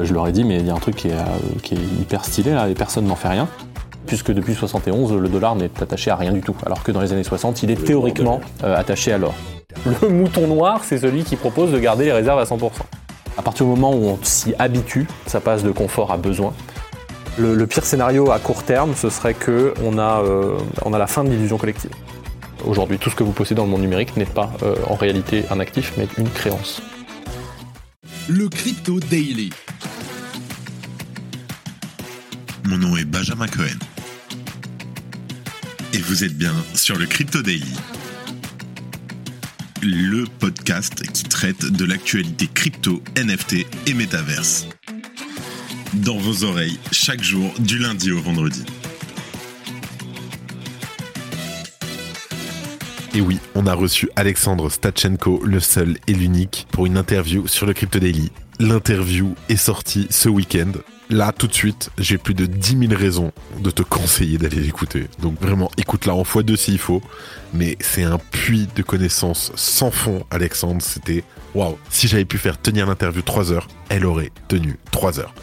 Je leur ai dit, mais il y a un truc qui est, euh, qui est hyper stylé là et personne n'en fait rien. Puisque depuis 71, le dollar n'est attaché à rien du tout. Alors que dans les années 60, il est théoriquement euh, attaché à l'or. Le mouton noir, c'est celui qui propose de garder les réserves à 100%. À partir du moment où on s'y habitue, ça passe de confort à besoin. Le, le pire scénario à court terme, ce serait qu'on a, euh, on a la fin de l'illusion collective. Aujourd'hui, tout ce que vous possédez dans le monde numérique n'est pas euh, en réalité un actif, mais une créance. Le Crypto Daily. Mon nom est Benjamin Cohen. Et vous êtes bien sur le Crypto Daily. Le podcast qui traite de l'actualité crypto, NFT et métaverse. Dans vos oreilles, chaque jour, du lundi au vendredi. Et oui, on a reçu Alexandre Stachenko, le seul et l'unique, pour une interview sur le Crypto Daily. L'interview est sortie ce week-end. Là, tout de suite, j'ai plus de 10 000 raisons de te conseiller d'aller l'écouter. Donc vraiment, écoute-la en fois deux s'il faut. Mais c'est un puits de connaissances sans fond, Alexandre. C'était waouh. Si j'avais pu faire tenir l'interview 3 heures, elle aurait tenu 3 heures.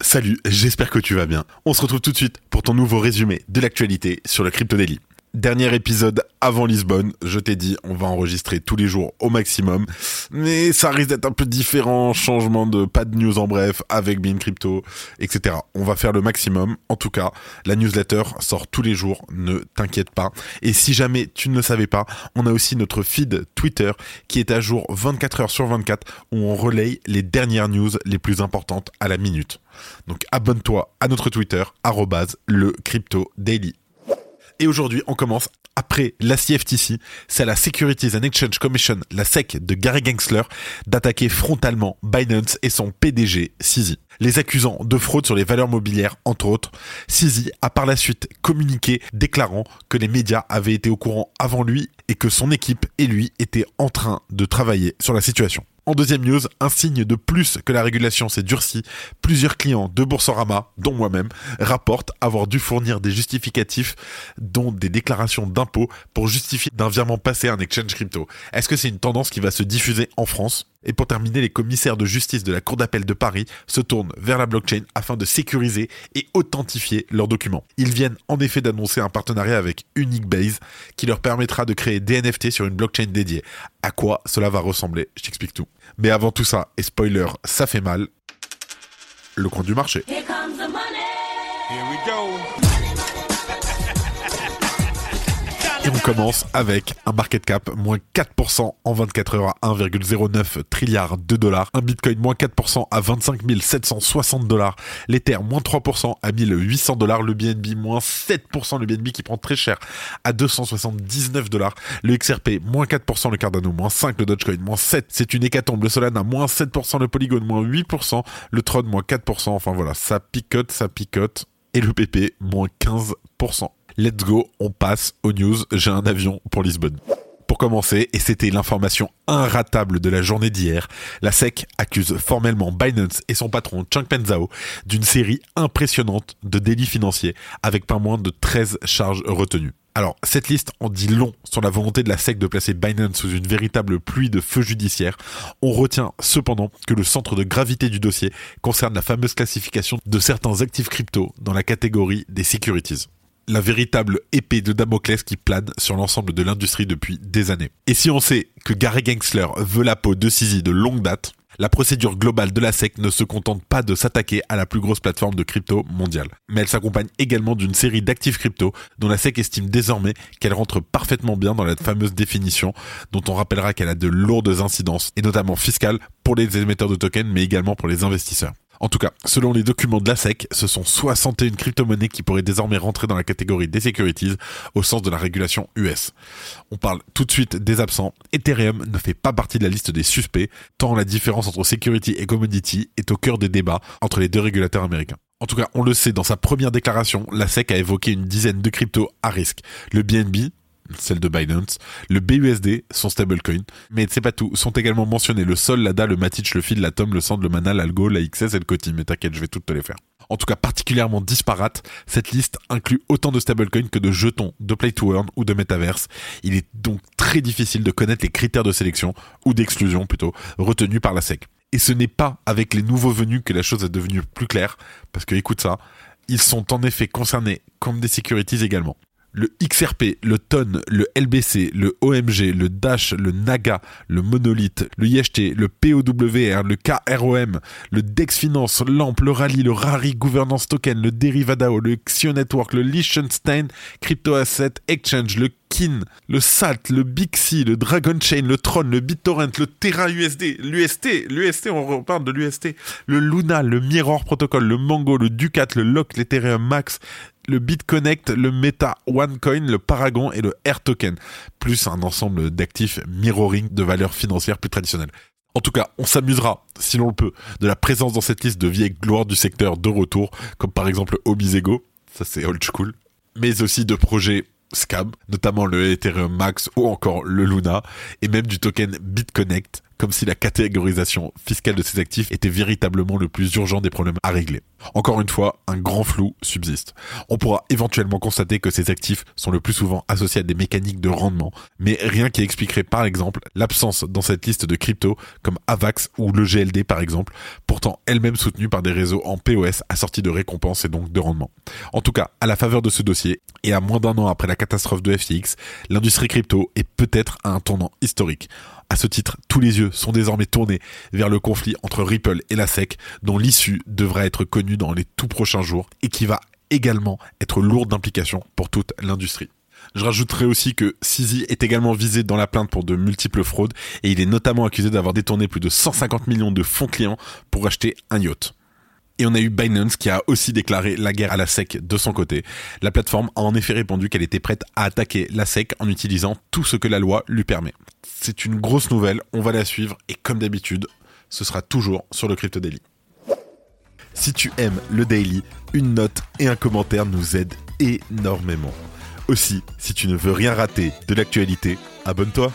Salut, j'espère que tu vas bien. On se retrouve tout de suite pour ton nouveau résumé de l'actualité sur le Crypto Daily. Dernier épisode avant Lisbonne, je t'ai dit, on va enregistrer tous les jours au maximum, mais ça risque d'être un peu différent, changement de pas de news en bref, avec Bean Crypto, etc. On va faire le maximum. En tout cas, la newsletter sort tous les jours, ne t'inquiète pas. Et si jamais tu ne le savais pas, on a aussi notre feed Twitter qui est à jour 24 heures sur 24 où on relaye les dernières news les plus importantes à la minute. Donc abonne-toi à notre Twitter, arrobase le crypto daily. Et aujourd'hui, on commence après la CFTC, c'est la Securities and Exchange Commission, la SEC de Gary Gensler, d'attaquer frontalement Binance et son PDG, CZ. Les accusant de fraude sur les valeurs mobilières, entre autres, CZ a par la suite communiqué déclarant que les médias avaient été au courant avant lui et que son équipe et lui étaient en train de travailler sur la situation. En deuxième news, un signe de plus que la régulation s'est durcie, plusieurs clients de Boursorama, dont moi-même, rapportent avoir dû fournir des justificatifs, dont des déclarations d'impôts pour justifier d'un virement passé à un exchange crypto. Est-ce que c'est une tendance qui va se diffuser en France? Et pour terminer, les commissaires de justice de la Cour d'appel de Paris se tournent vers la blockchain afin de sécuriser et authentifier leurs documents. Ils viennent en effet d'annoncer un partenariat avec Uniquebase qui leur permettra de créer des NFT sur une blockchain dédiée. À quoi cela va ressembler Je t'explique tout. Mais avant tout ça, et spoiler, ça fait mal, le coin du marché. Here comes the money. Here we go. Et on commence avec un market cap moins 4% en 24 heures à 1,09 trilliard de dollars. Un bitcoin moins 4% à 25 760 dollars. L'Ether moins 3% à 1800 dollars. Le BNB moins 7%. Le BNB qui prend très cher à 279 dollars. Le XRP moins 4%. Le Cardano moins 5. Le Dogecoin moins 7. C'est une hécatombe. Le Solana moins 7%. Le Polygon moins 8%. Le Tron moins 4%. Enfin voilà, ça picote, ça picote. Et le PP moins 15%. Let's go, on passe aux news. J'ai un avion pour Lisbonne. Pour commencer, et c'était l'information inratable de la journée d'hier, la SEC accuse formellement Binance et son patron Changpeng Zhao d'une série impressionnante de délits financiers avec pas moins de 13 charges retenues. Alors, cette liste en dit long sur la volonté de la SEC de placer Binance sous une véritable pluie de feux judiciaires. On retient cependant que le centre de gravité du dossier concerne la fameuse classification de certains actifs crypto dans la catégorie des securities la véritable épée de Damoclès qui plane sur l'ensemble de l'industrie depuis des années. Et si on sait que Gary Gensler veut la peau de Sisi de longue date, la procédure globale de la SEC ne se contente pas de s'attaquer à la plus grosse plateforme de crypto mondiale, mais elle s'accompagne également d'une série d'actifs crypto dont la SEC estime désormais qu'elle rentre parfaitement bien dans la fameuse définition dont on rappellera qu'elle a de lourdes incidences, et notamment fiscales pour les émetteurs de tokens mais également pour les investisseurs. En tout cas, selon les documents de la SEC, ce sont 61 crypto-monnaies qui pourraient désormais rentrer dans la catégorie des securities au sens de la régulation US. On parle tout de suite des absents. Ethereum ne fait pas partie de la liste des suspects, tant la différence entre security et commodity est au cœur des débats entre les deux régulateurs américains. En tout cas, on le sait, dans sa première déclaration, la SEC a évoqué une dizaine de cryptos à risque. Le BNB, celle de Binance, le BUSD, son stablecoin. Mais c'est pas tout, sont également mentionnés le Sol, l'ADA, le Matic, le Feed, l'Atom, le Sand, le Mana, l'Algo, la XS et le Coti. Mais t'inquiète, je vais toutes te les faire. En tout cas particulièrement disparate, cette liste inclut autant de stablecoins que de jetons de Play to Earn ou de Metaverse. Il est donc très difficile de connaître les critères de sélection, ou d'exclusion plutôt, retenus par la SEC. Et ce n'est pas avec les nouveaux venus que la chose est devenue plus claire, parce que écoute ça, ils sont en effet concernés comme des securities également le XRP, le TON, le LBC, le OMG, le Dash, le Naga, le Monolith, le IHT, le POWR, le KROM, le DEX Finance, LAMP, le Rally, le Rari Governance Token, le Derivadao, le Xio Network, le Liechtenstein Crypto Asset Exchange, le KIN, le SAT, le Bixi, le Dragon Chain, le Tron, le BitTorrent, le Terra USD, l'UST, l'UST, on reparle de l'UST, le Luna, le Mirror Protocol, le Mango, le Ducat, le Lock, l'Ethereum Max, le BitConnect, le Meta OneCoin, le Paragon et le Air Token, plus un ensemble d'actifs mirroring de valeurs financières plus traditionnelles. En tout cas, on s'amusera, si l'on le peut, de la présence dans cette liste de vieilles gloires du secteur de retour, comme par exemple Obisego, ça c'est old school, mais aussi de projets scam, notamment le Ethereum Max ou encore le Luna, et même du token BitConnect, comme si la catégorisation fiscale de ces actifs était véritablement le plus urgent des problèmes à régler. Encore une fois, un grand flou subsiste. On pourra éventuellement constater que ces actifs sont le plus souvent associés à des mécaniques de rendement, mais rien qui expliquerait par exemple l'absence dans cette liste de cryptos comme AVAX ou le GLD par exemple, pourtant elles-mêmes soutenues par des réseaux en POS assortis de récompenses et donc de rendement. En tout cas, à la faveur de ce dossier, et à moins d'un an après la catastrophe de FTX, l'industrie crypto est peut-être à un tournant historique. À ce titre, tous les yeux sont désormais tournés vers le conflit entre Ripple et la SEC, dont l'issue devrait être connue dans les tout prochains jours et qui va également être lourde d'implications pour toute l'industrie. Je rajouterai aussi que CZ est également visé dans la plainte pour de multiples fraudes et il est notamment accusé d'avoir détourné plus de 150 millions de fonds clients pour acheter un yacht. Et on a eu Binance qui a aussi déclaré la guerre à la SEC de son côté. La plateforme a en effet répondu qu'elle était prête à attaquer la SEC en utilisant tout ce que la loi lui permet. C'est une grosse nouvelle, on va la suivre et comme d'habitude, ce sera toujours sur le Crypto Daily. Si tu aimes le daily, une note et un commentaire nous aident énormément. Aussi, si tu ne veux rien rater de l'actualité, abonne-toi.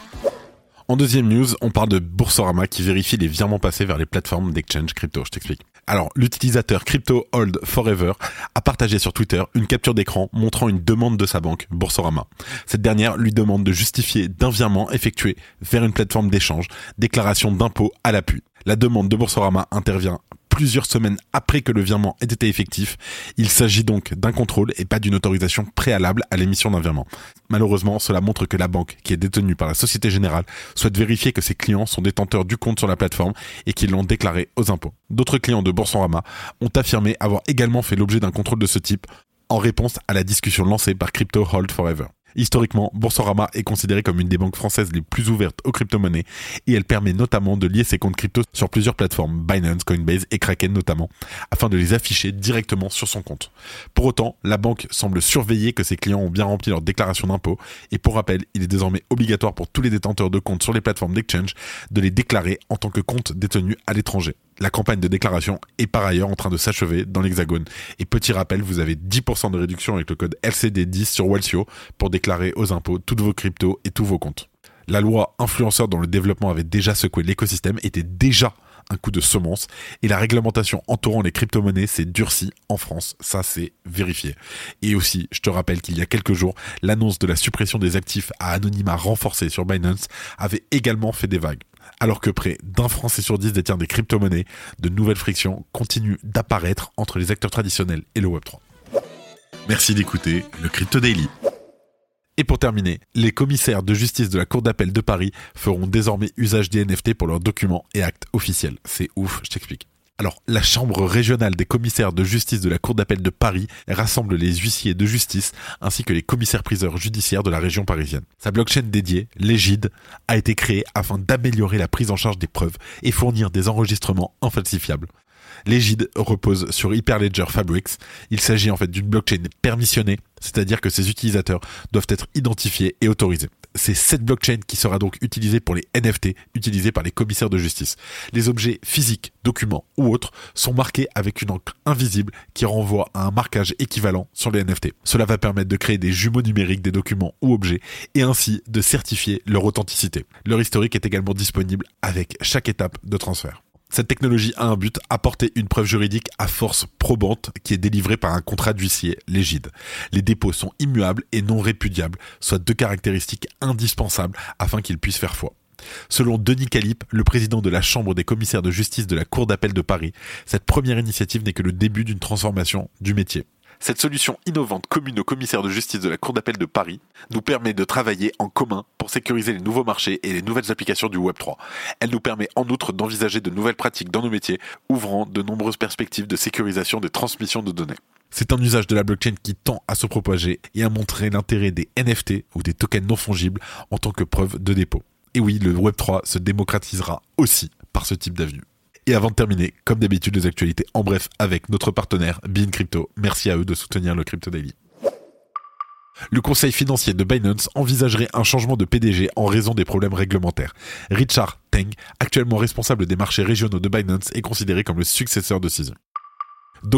En deuxième news, on parle de Boursorama qui vérifie les virements passés vers les plateformes d'exchange crypto. Je t'explique. Alors, l'utilisateur Crypto Hold Forever a partagé sur Twitter une capture d'écran montrant une demande de sa banque, Boursorama. Cette dernière lui demande de justifier d'un virement effectué vers une plateforme d'échange, déclaration d'impôt à l'appui. La demande de Boursorama intervient plusieurs semaines après que le virement ait été effectif. Il s'agit donc d'un contrôle et pas d'une autorisation préalable à l'émission d'un virement. Malheureusement, cela montre que la banque, qui est détenue par la Société Générale, souhaite vérifier que ses clients sont détenteurs du compte sur la plateforme et qu'ils l'ont déclaré aux impôts. D'autres clients de Boursorama ont affirmé avoir également fait l'objet d'un contrôle de ce type en réponse à la discussion lancée par Crypto Hold Forever. Historiquement, Boursorama est considérée comme une des banques françaises les plus ouvertes aux crypto-monnaies et elle permet notamment de lier ses comptes crypto sur plusieurs plateformes, Binance, Coinbase et Kraken notamment, afin de les afficher directement sur son compte. Pour autant, la banque semble surveiller que ses clients ont bien rempli leur déclaration d'impôt et pour rappel, il est désormais obligatoire pour tous les détenteurs de comptes sur les plateformes d'exchange de les déclarer en tant que compte détenu à l'étranger. La campagne de déclaration est par ailleurs en train de s'achever dans l'Hexagone. Et petit rappel, vous avez 10% de réduction avec le code LCD10 sur Walsio pour déclarer aux impôts toutes vos cryptos et tous vos comptes. La loi influenceur dont le développement avait déjà secoué l'écosystème était déjà un coup de semence et la réglementation entourant les crypto-monnaies s'est durcie en France. Ça, c'est vérifié. Et aussi, je te rappelle qu'il y a quelques jours, l'annonce de la suppression des actifs à anonymat renforcé sur Binance avait également fait des vagues. Alors que près d'un Français sur dix détient des crypto-monnaies, de nouvelles frictions continuent d'apparaître entre les acteurs traditionnels et le Web3. Merci d'écouter le Crypto Daily. Et pour terminer, les commissaires de justice de la Cour d'appel de Paris feront désormais usage des NFT pour leurs documents et actes officiels. C'est ouf, je t'explique. Alors, la Chambre régionale des commissaires de justice de la Cour d'appel de Paris rassemble les huissiers de justice ainsi que les commissaires-priseurs judiciaires de la région parisienne. Sa blockchain dédiée, l'Égide, a été créée afin d'améliorer la prise en charge des preuves et fournir des enregistrements infalsifiables. L'Égide repose sur Hyperledger Fabrics. Il s'agit en fait d'une blockchain permissionnée, c'est-à-dire que ses utilisateurs doivent être identifiés et autorisés. C'est cette blockchain qui sera donc utilisée pour les NFT utilisés par les commissaires de justice. Les objets physiques, documents ou autres sont marqués avec une encre invisible qui renvoie à un marquage équivalent sur les NFT. Cela va permettre de créer des jumeaux numériques des documents ou objets et ainsi de certifier leur authenticité. Leur historique est également disponible avec chaque étape de transfert. Cette technologie a un but, apporter une preuve juridique à force probante qui est délivrée par un contrat d'huissier légide. Les dépôts sont immuables et non répudiables, soit deux caractéristiques indispensables afin qu'ils puissent faire foi. Selon Denis Calip, le président de la Chambre des commissaires de justice de la Cour d'appel de Paris, cette première initiative n'est que le début d'une transformation du métier. Cette solution innovante commune aux commissaires de justice de la Cour d'appel de Paris nous permet de travailler en commun pour sécuriser les nouveaux marchés et les nouvelles applications du Web3. Elle nous permet en outre d'envisager de nouvelles pratiques dans nos métiers, ouvrant de nombreuses perspectives de sécurisation des transmissions de données. C'est un usage de la blockchain qui tend à se propager et à montrer l'intérêt des NFT ou des tokens non fongibles en tant que preuve de dépôt. Et oui, le Web3 se démocratisera aussi par ce type d'avenue. Et avant de terminer, comme d'habitude, les actualités en bref avec notre partenaire Bean Crypto. Merci à eux de soutenir le Crypto Daily. Le conseil financier de Binance envisagerait un changement de PDG en raison des problèmes réglementaires. Richard Teng, actuellement responsable des marchés régionaux de Binance, est considéré comme le successeur de Caesar.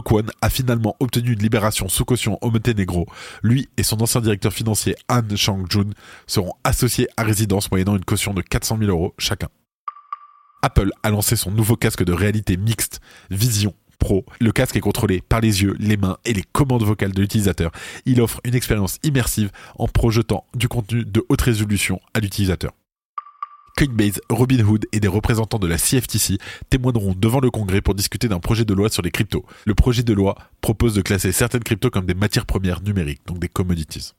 One a finalement obtenu une libération sous caution au Monténégro. Lui et son ancien directeur financier Han Chang-jun seront associés à résidence moyennant une caution de 400 000 euros chacun. Apple a lancé son nouveau casque de réalité mixte Vision Pro. Le casque est contrôlé par les yeux, les mains et les commandes vocales de l'utilisateur. Il offre une expérience immersive en projetant du contenu de haute résolution à l'utilisateur. Coinbase, Robinhood et des représentants de la CFTC témoigneront devant le Congrès pour discuter d'un projet de loi sur les cryptos. Le projet de loi propose de classer certaines cryptos comme des matières premières numériques, donc des commodities.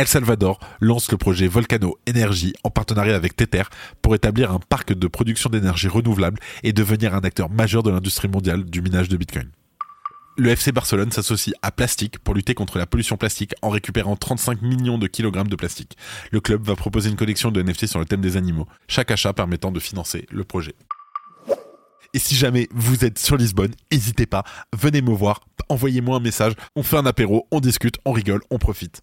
El Salvador lance le projet Volcano Energy en partenariat avec Tether pour établir un parc de production d'énergie renouvelable et devenir un acteur majeur de l'industrie mondiale du minage de Bitcoin le FC Barcelone s'associe à Plastic pour lutter contre la pollution plastique en récupérant 35 millions de kilogrammes de plastique. Le club va proposer une collection de NFT sur le thème des animaux, chaque achat permettant de financer le projet. Et si jamais vous êtes sur Lisbonne, n'hésitez pas, venez me voir, envoyez-moi un message, on fait un apéro, on discute, on rigole, on profite.